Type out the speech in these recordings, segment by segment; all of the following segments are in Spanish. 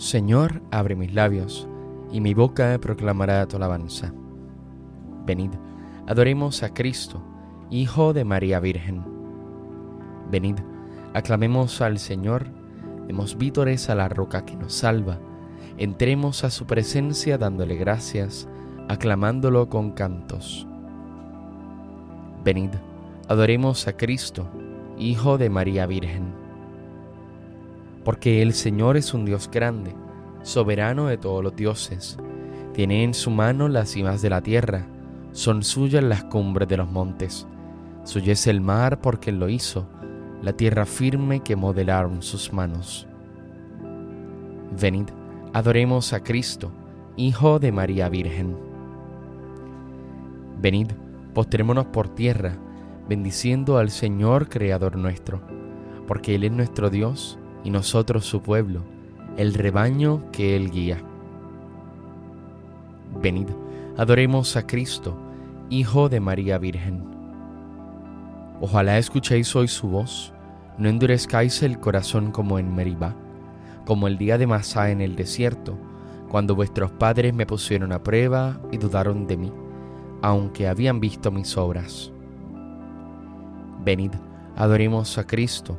Señor, abre mis labios, y mi boca proclamará tu alabanza. Venid, adoremos a Cristo, Hijo de María Virgen. Venid, aclamemos al Señor, demos vítores a la roca que nos salva, entremos a su presencia dándole gracias, aclamándolo con cantos. Venid, adoremos a Cristo, Hijo de María Virgen porque el Señor es un Dios grande, soberano de todos los dioses. Tiene en su mano las cimas de la tierra, son suyas las cumbres de los montes. Suyo es el mar porque lo hizo, la tierra firme que modelaron sus manos. Venid, adoremos a Cristo, Hijo de María Virgen. Venid, postrémonos por tierra, bendiciendo al Señor Creador nuestro, porque Él es nuestro Dios y nosotros su pueblo, el rebaño que Él guía. Venid, adoremos a Cristo, Hijo de María Virgen. Ojalá escuchéis hoy su voz, no endurezcáis el corazón como en Meribá, como el día de Masá en el desierto, cuando vuestros padres me pusieron a prueba y dudaron de mí, aunque habían visto mis obras. Venid, adoremos a Cristo,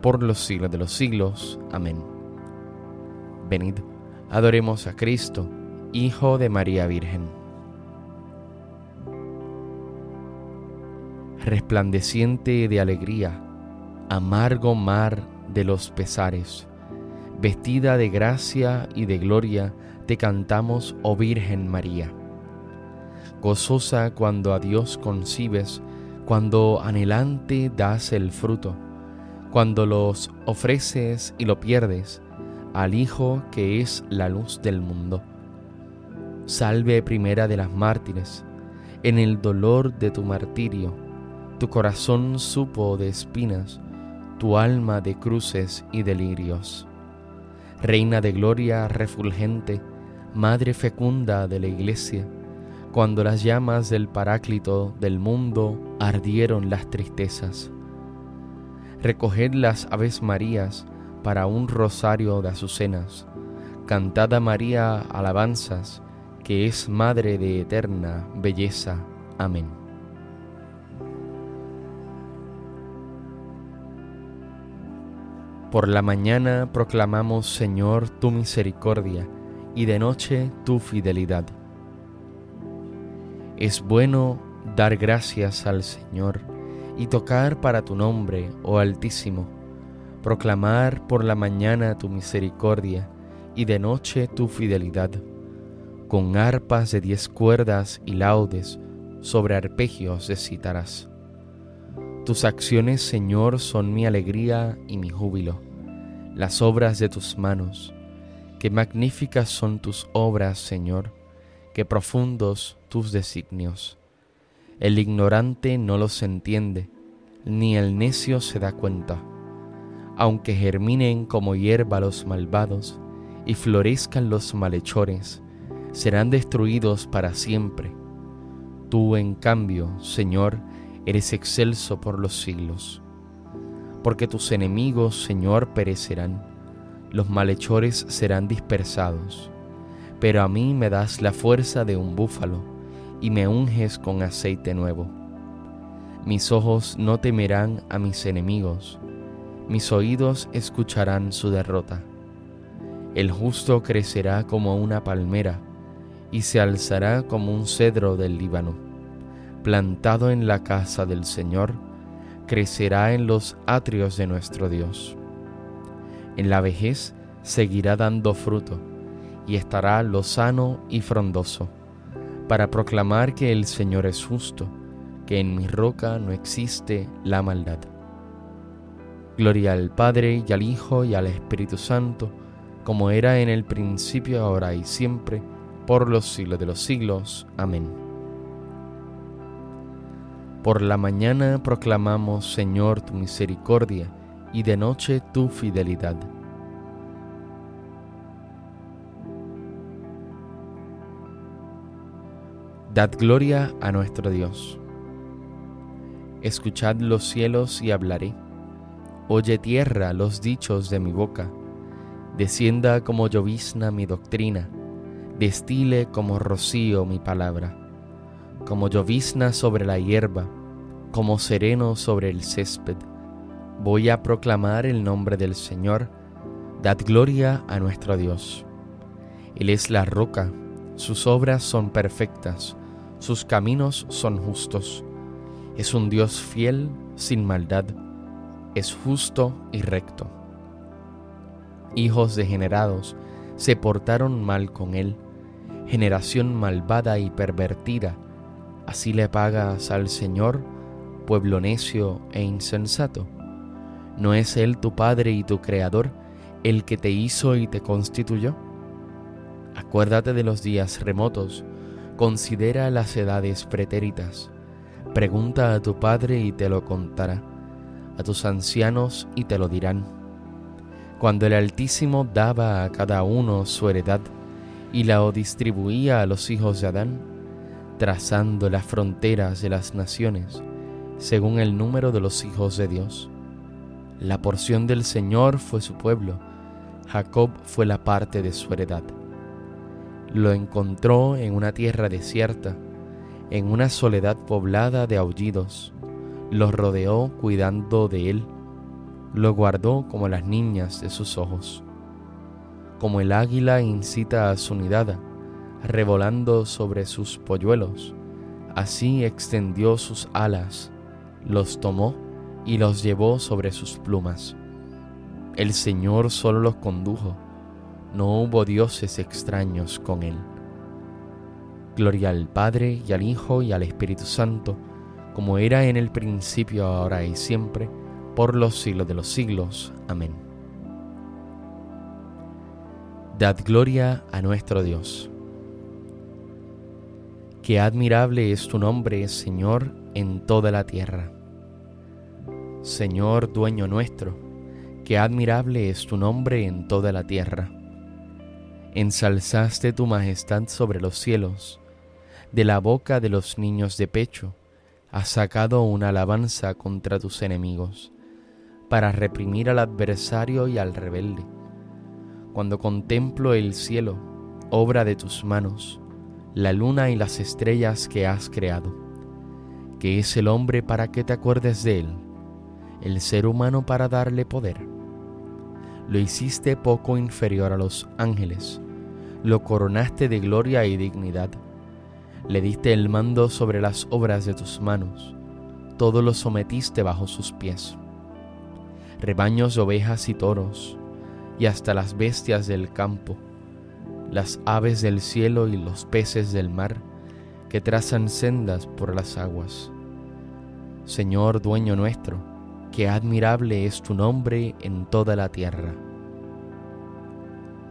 por los siglos de los siglos. Amén. Venid, adoremos a Cristo, Hijo de María Virgen. Resplandeciente de alegría, amargo mar de los pesares, vestida de gracia y de gloria, te cantamos, oh Virgen María. Gozosa cuando a Dios concibes, cuando anhelante das el fruto cuando los ofreces y lo pierdes al Hijo que es la luz del mundo. Salve primera de las mártires, en el dolor de tu martirio, tu corazón supo de espinas, tu alma de cruces y delirios. Reina de gloria refulgente, Madre fecunda de la Iglesia, cuando las llamas del Paráclito del mundo ardieron las tristezas Recoged las Aves Marías para un rosario de azucenas. Cantad a María alabanzas, que es Madre de eterna belleza. Amén. Por la mañana proclamamos, Señor, tu misericordia, y de noche tu fidelidad. Es bueno dar gracias al Señor y tocar para tu nombre, oh Altísimo, proclamar por la mañana tu misericordia y de noche tu fidelidad, con arpas de diez cuerdas y laudes sobre arpegios de cítaras. Tus acciones, Señor, son mi alegría y mi júbilo, las obras de tus manos. Qué magníficas son tus obras, Señor, qué profundos tus designios. El ignorante no los entiende, ni el necio se da cuenta. Aunque germinen como hierba los malvados y florezcan los malhechores, serán destruidos para siempre. Tú, en cambio, Señor, eres excelso por los siglos. Porque tus enemigos, Señor, perecerán, los malhechores serán dispersados. Pero a mí me das la fuerza de un búfalo y me unges con aceite nuevo. Mis ojos no temerán a mis enemigos, mis oídos escucharán su derrota. El justo crecerá como una palmera y se alzará como un cedro del Líbano. Plantado en la casa del Señor, crecerá en los atrios de nuestro Dios. En la vejez seguirá dando fruto y estará lozano y frondoso para proclamar que el Señor es justo, que en mi roca no existe la maldad. Gloria al Padre y al Hijo y al Espíritu Santo, como era en el principio, ahora y siempre, por los siglos de los siglos. Amén. Por la mañana proclamamos, Señor, tu misericordia, y de noche tu fidelidad. Dad gloria a nuestro Dios. Escuchad los cielos y hablaré. Oye tierra los dichos de mi boca. Descienda como llovizna mi doctrina, destile como rocío mi palabra, como llovizna sobre la hierba, como sereno sobre el césped. Voy a proclamar el nombre del Señor, dad gloria a nuestro Dios. Él es la roca, sus obras son perfectas, sus caminos son justos. Es un Dios fiel, sin maldad, es justo y recto hijos degenerados, se portaron mal con él, generación malvada y pervertida, así le pagas al Señor, pueblo necio e insensato. ¿No es Él tu Padre y tu Creador, el que te hizo y te constituyó? Acuérdate de los días remotos, considera las edades pretéritas, pregunta a tu Padre y te lo contará, a tus ancianos y te lo dirán cuando el Altísimo daba a cada uno su heredad y la distribuía a los hijos de Adán, trazando las fronteras de las naciones según el número de los hijos de Dios. La porción del Señor fue su pueblo, Jacob fue la parte de su heredad. Lo encontró en una tierra desierta, en una soledad poblada de aullidos, lo rodeó cuidando de él lo guardó como las niñas de sus ojos. Como el águila incita a su nidada, revolando sobre sus polluelos, así extendió sus alas, los tomó y los llevó sobre sus plumas. El Señor solo los condujo, no hubo dioses extraños con él. Gloria al Padre y al Hijo y al Espíritu Santo, como era en el principio, ahora y siempre, por los siglos de los siglos. Amén. Dad gloria a nuestro Dios. Qué admirable es tu nombre, Señor, en toda la tierra. Señor, dueño nuestro, qué admirable es tu nombre en toda la tierra. Ensalzaste tu majestad sobre los cielos, de la boca de los niños de pecho, has sacado una alabanza contra tus enemigos para reprimir al adversario y al rebelde. Cuando contemplo el cielo, obra de tus manos, la luna y las estrellas que has creado, que es el hombre para que te acuerdes de él, el ser humano para darle poder. Lo hiciste poco inferior a los ángeles, lo coronaste de gloria y dignidad, le diste el mando sobre las obras de tus manos, todo lo sometiste bajo sus pies. Rebaños de ovejas y toros, y hasta las bestias del campo, las aves del cielo y los peces del mar, que trazan sendas por las aguas. Señor dueño nuestro, qué admirable es tu nombre en toda la tierra.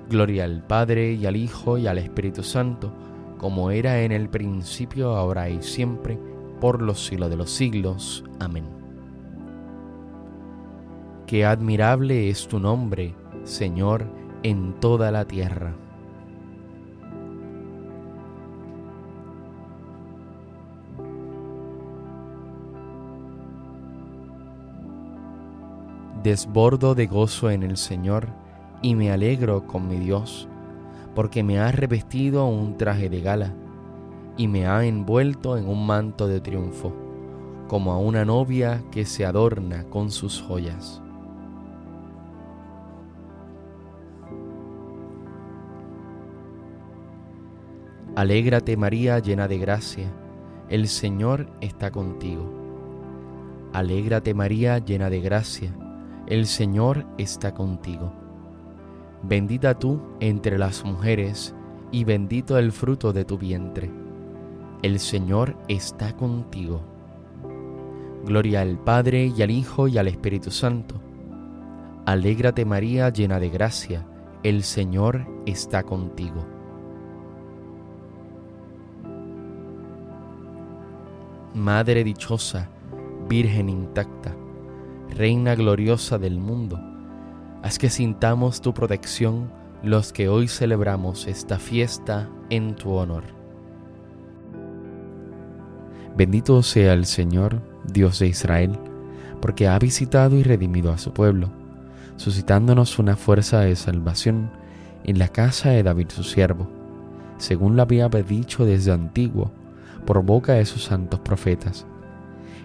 Gloria al Padre y al Hijo y al Espíritu Santo, como era en el principio, ahora y siempre, por los siglos de los siglos. Amén. Qué admirable es tu nombre, Señor, en toda la tierra. Desbordo de gozo en el Señor y me alegro con mi Dios, porque me ha revestido un traje de gala y me ha envuelto en un manto de triunfo, como a una novia que se adorna con sus joyas. Alégrate María llena de gracia, el Señor está contigo. Alégrate María llena de gracia, el Señor está contigo. Bendita tú entre las mujeres, y bendito el fruto de tu vientre. El Señor está contigo. Gloria al Padre y al Hijo y al Espíritu Santo. Alégrate María llena de gracia, el Señor está contigo. Madre dichosa, Virgen intacta, Reina gloriosa del mundo, haz que sintamos tu protección los que hoy celebramos esta fiesta en tu honor. Bendito sea el Señor, Dios de Israel, porque ha visitado y redimido a su pueblo, suscitándonos una fuerza de salvación en la casa de David su siervo, según lo había dicho desde antiguo, por boca de sus santos profetas.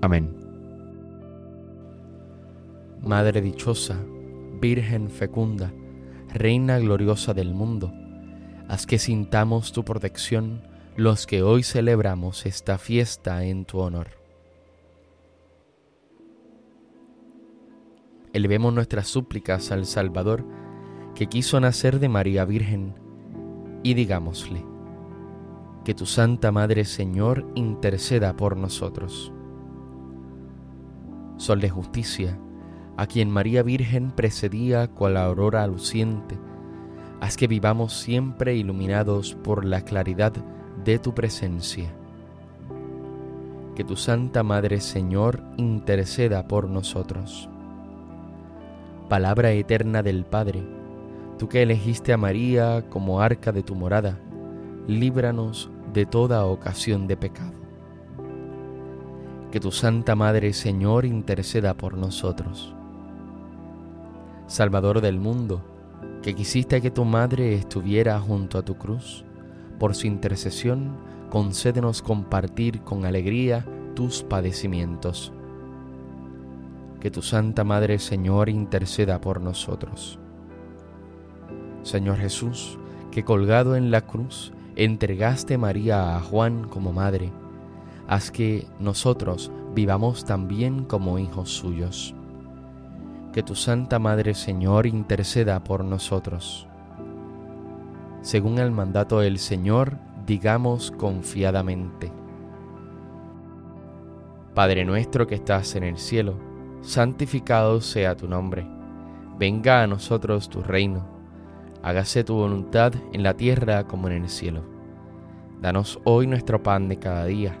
Amén. Madre dichosa, Virgen fecunda, Reina gloriosa del mundo, haz que sintamos tu protección los que hoy celebramos esta fiesta en tu honor. elevemos nuestras súplicas al Salvador, que quiso nacer de María Virgen, y digámosle, que tu Santa Madre Señor interceda por nosotros. Sol de justicia, a quien María Virgen precedía cual aurora luciente, haz que vivamos siempre iluminados por la claridad de tu presencia. Que tu Santa Madre Señor interceda por nosotros palabra eterna del Padre, tú que elegiste a María como arca de tu morada, líbranos de toda ocasión de pecado. Que tu Santa Madre, Señor, interceda por nosotros. Salvador del mundo, que quisiste que tu Madre estuviera junto a tu cruz, por su intercesión, concédenos compartir con alegría tus padecimientos que tu Santa Madre Señor interceda por nosotros. Señor Jesús, que colgado en la cruz entregaste María a Juan como madre, haz que nosotros vivamos también como hijos suyos. Que tu Santa Madre Señor interceda por nosotros. Según el mandato del Señor, digamos confiadamente. Padre nuestro que estás en el cielo, santificado sea tu nombre. Venga a nosotros tu reino. Hágase tu voluntad en la tierra como en el cielo. Danos hoy nuestro pan de cada día.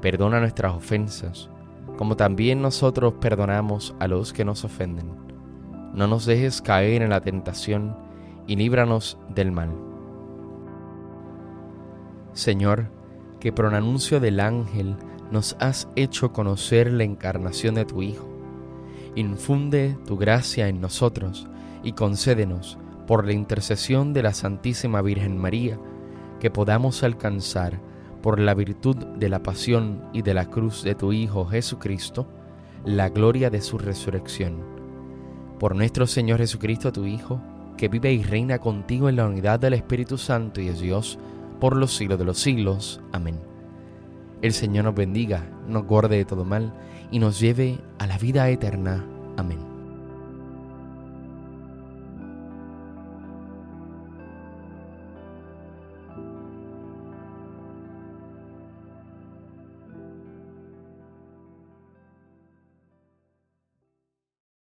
Perdona nuestras ofensas, como también nosotros perdonamos a los que nos ofenden. No nos dejes caer en la tentación y líbranos del mal. Señor, que por anuncio del ángel nos has hecho conocer la encarnación de tu Hijo infunde tu gracia en nosotros y concédenos, por la intercesión de la Santísima Virgen María, que podamos alcanzar, por la virtud de la pasión y de la cruz de tu Hijo Jesucristo, la gloria de su resurrección. Por nuestro Señor Jesucristo, tu Hijo, que vive y reina contigo en la unidad del Espíritu Santo y es Dios, por los siglos de los siglos. Amén. El Señor nos bendiga, nos guarde de todo mal y nos lleve a la vida eterna. Amén.